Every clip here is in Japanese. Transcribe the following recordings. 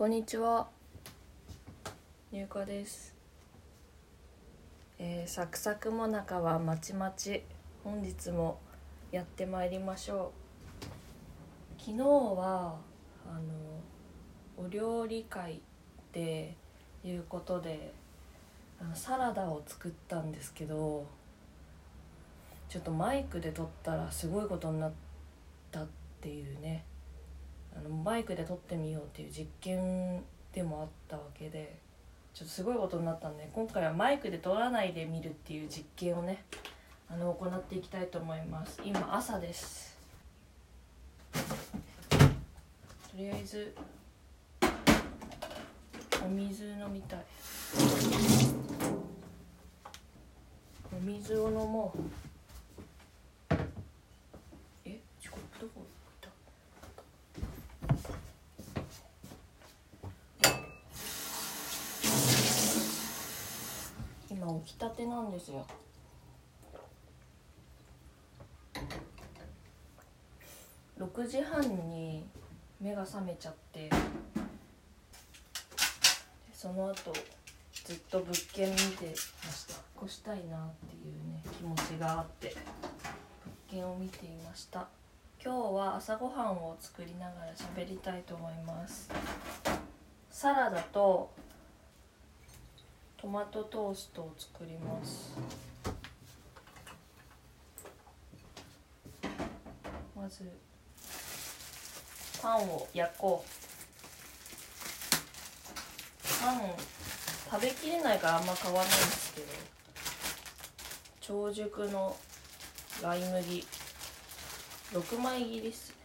こんにちは。入荷です。えー、サクサクもなかはまちまち。本日もやってまいりましょう。昨日はあのお料理会っていうことであのサラダを作ったんですけどちょっとマイクで撮ったらすごいことになったっていうね。あのマイクで撮ってみようっていう実験でもあったわけでちょっとすごいことになったんで今回はマイクで撮らないで見るっていう実験をねあの行っていきたいと思います。今朝です。とりあえずお水飲みたい。お水を飲もう。えチコップどこ行った今起きたてなんですよ。6時半に目が覚めちゃってその後ずっと物件見てました引っ越したいなっていうね気持ちがあって物件を見ていました。今日は朝ごはんを作りながら喋りたいと思います。サラダとトマトトーストを作ります。まずパンを焼こう。パン食べきれないからあんま買わないんですけど長熟のライ麦。6枚切りっすね。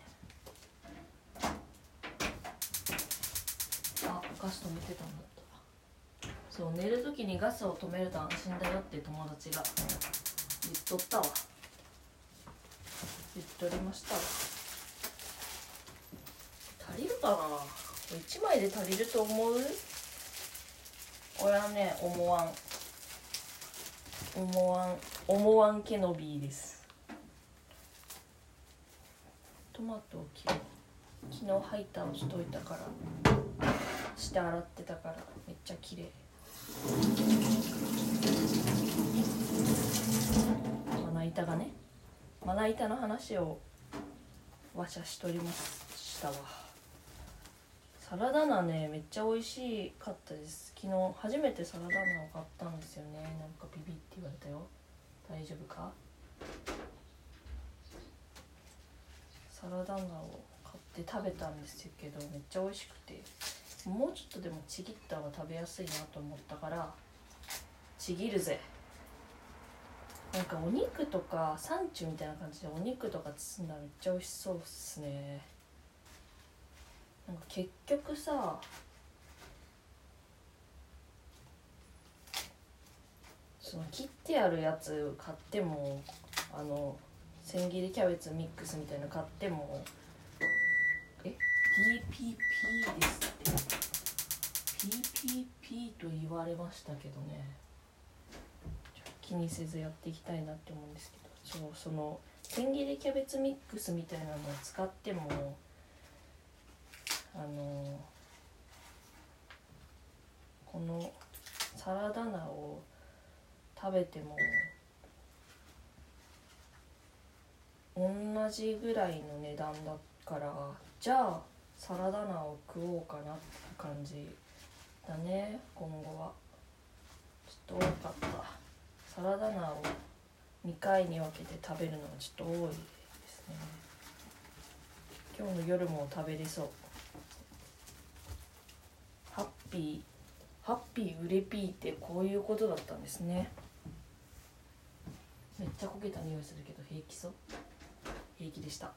あガス止めてたんだ。そう寝る時にガスを止めると安心だよって友達が言っとったわ。言っとりましたわ。足りるかな？1枚で足りると思う？これはね思わん。思わん。思わんケノビーです。トマトを切ろう。昨日ハイターをしといたから。して洗ってたから。めっちゃ綺麗。まな板がねまな板の話をわしゃしとりましたわ。サラダ菜ねめっちゃ美味しかったです。昨日初めてサラダ菜を買ったんですよね。なんかビビって言われたよ。大丈夫か？サラダ菜を買って食べたんですけどめっちゃ美味しくて。もうちょっとでもちぎった方が食べやすいなと思ったからちぎるぜ。なんかお肉とかサンチュみたいな感じでお肉とか包んだらめっちゃ美味しそうっすね。なんか結局さその切ってあるやつ買ってもあの千切りキャベツミックスみたいなの買ってもえ？PPP です。PP と言われましたけどね。気にせずやっていきたいなって思うんですけど。そうその千切りキャベツミックスみたいなのを使ってもあのこのサラダ菜を食べても同じぐらいの値段だからじゃあサラダ菜を食おうかなって感じ。だね今後は。ちょっと多かった。サラダ菜を2回に分けて食べるのがちょっと多いですね。今日の夜も食べれそう。ハッピーハッピーウレピーってこういうことだったんですね。めっちゃ焦げた匂いするけど平気そう。平気でした。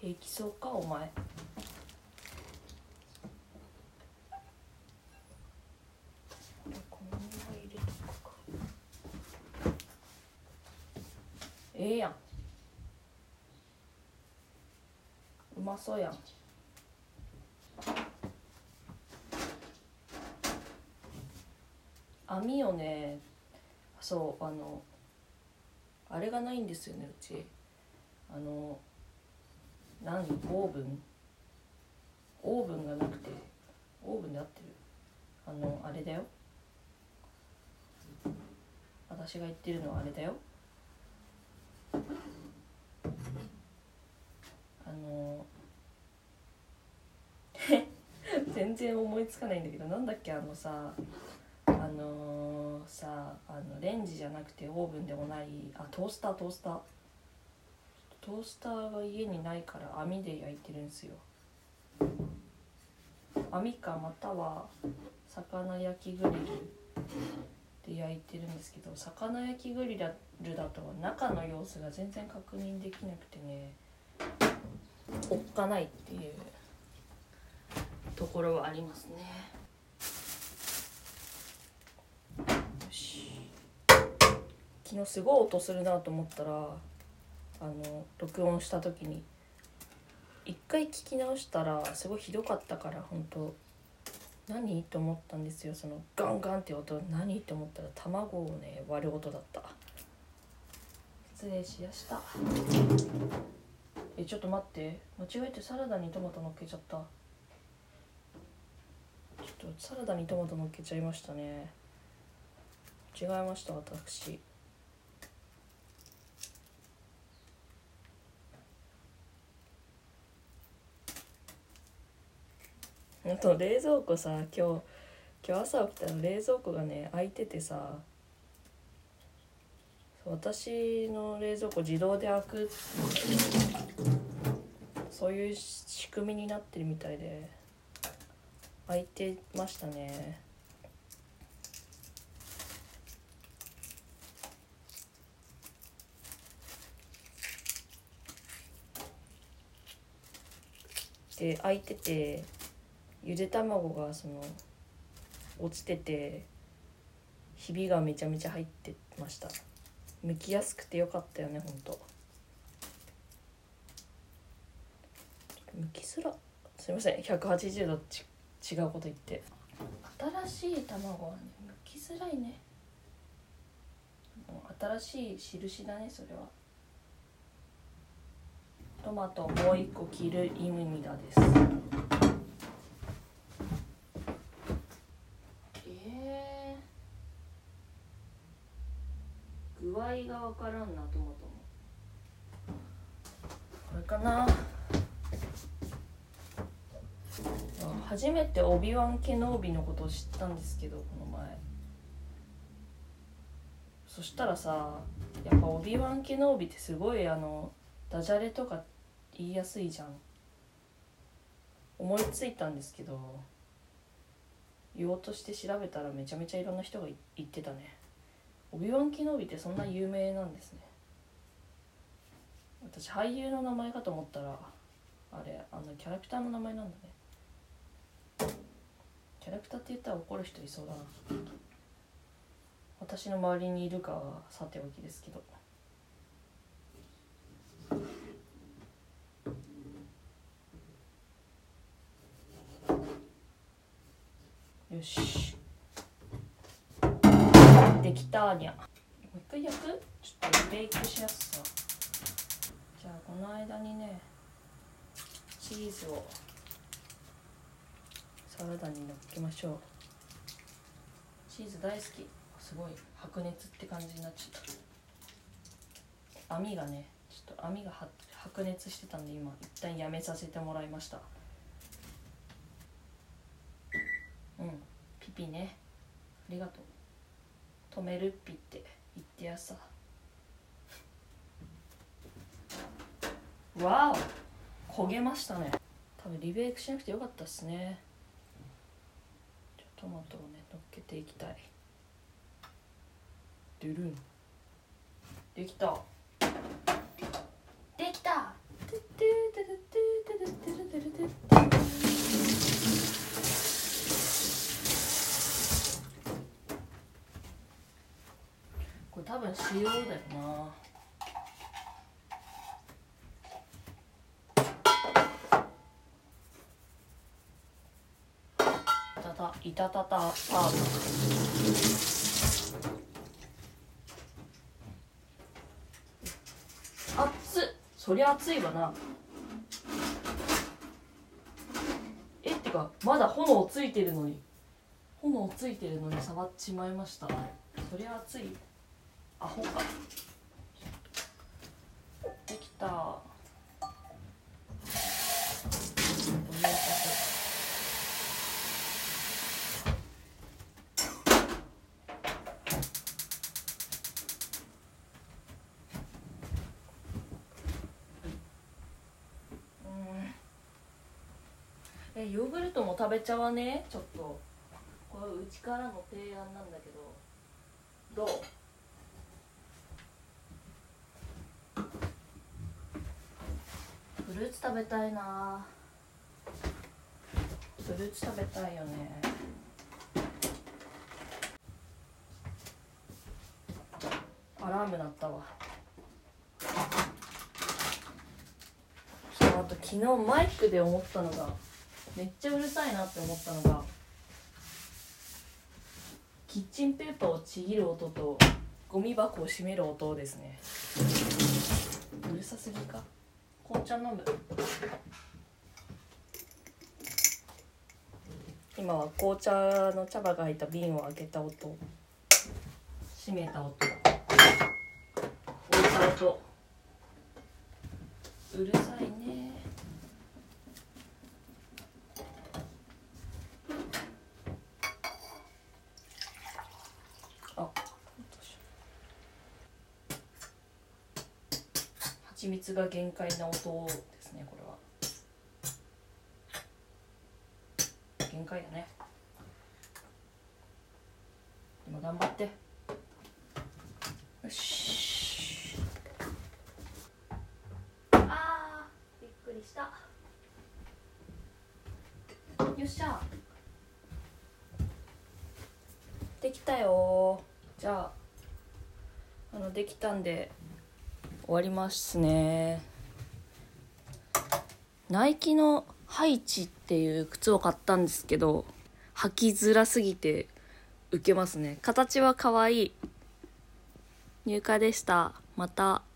平気そうかお前このまま入れとくかやん。うまそうやん。網をねそうあのあれがないんですよねうち。あの何？オーブン？オーブンがなくてオーブンで合ってる。あのあれだよ。私が言ってるのはあれだよ。あの 全然思いつかないんだけどなんだっけあのさあのー、さあのレンジじゃなくてオーブンでもないあトースタートースター。トースターが家にないから網で焼いてるんですよ。網かまたは魚焼きグリル。で焼いてるんですけど魚焼きグリルだと中の様子が全然確認できなくてねおっかないっていうところはありますね。よし。昨日すごい音するなと思ったらあの録音した時に一回聞き直したらすごいひどかったから本当何？と思ったんですよ。そのガンガンって音。何？と思ったら卵をね割る音だった。失礼しやした。えちょっと待って。間違えてサラダにトマト乗っけちゃった。ちょっとサラダにトマト乗っけちゃいましたね。違いました私。あと冷蔵庫さ今日今日朝起きたら冷蔵庫がね開いててさ私の冷蔵庫自動で開くそういう仕組みになってるみたいで開いてましたね。で開いててゆで卵がその落ちててひびがめちゃめちゃ入ってました。剥きやすくてよかったよねほんと。剥きすらすいません180度ち違うこと言って。新しい卵はね剥きづらいね。新しい印だねそれは。トマトもう一個切る意味だですえー、具合がわからんなトマトも。これかな。初めてオビワン・ケノービのことを知ったんですけどこの前。そしたらさやっぱオビワン・ケノービってすごいあのダジャレとか言いやすいじゃん。思いついたんですけど言おうとして調べたらめちゃめちゃいろんな人が言ってたね。オビワン・ケノビってそんな有名なんですね。私俳優の名前かと思ったらあれあのキャラクターの名前なんだね。キャラクターって言ったら怒る人いそうだな。私の周りにいるかはさておきですけど。よし。できたにゃ。もう一回焼く？ちょっとベイクしやすさ。じゃあこの間にねチーズをサラダにのっけましょう。チーズ大好き。すごい白熱って感じになっちゃった。網がねちょっと網が白熱してたんで今一旦やめさせてもらいました。うんピピね。ありがとう。止めるっぴって言ってやさ。わお。焦げましたね。多分リベイクしなくてよかったっすね。トマトをね乗っけていきたい。ドゥルン。できた。できた多分塩だよな。たいたたた。パー熱っ。そりゃ熱いわな。えってかまだ炎ついてるのに。炎ついてるのに触っちまいました。そりゃ熱い。アホかできた。えヨーグルトも食べちゃわね？ちょっと。これうちからの提案なんだけど。どう？フルーツ食べたいな。フルーツ食べたいよね。アラーム鳴ったわ。あと昨日マイクで思ったのがめっちゃうるさいなって思ったのがキッチンペーパーをちぎる音とゴミ箱を閉める音ですね。うるさすぎか。紅茶飲む？今は紅茶の茶葉が入った瓶を開けた音。閉めた音。置いた音。うるさいねあ蜂蜜が限界な音ですねこれは。限界だね。今頑張って。よし。あーびっくりした。よっしゃ。できたよじゃああのできたんで終わりますね。ナイキのハイチっていう靴を買ったんですけど履きづらすぎてウケますね。形は可愛い。入荷でした。また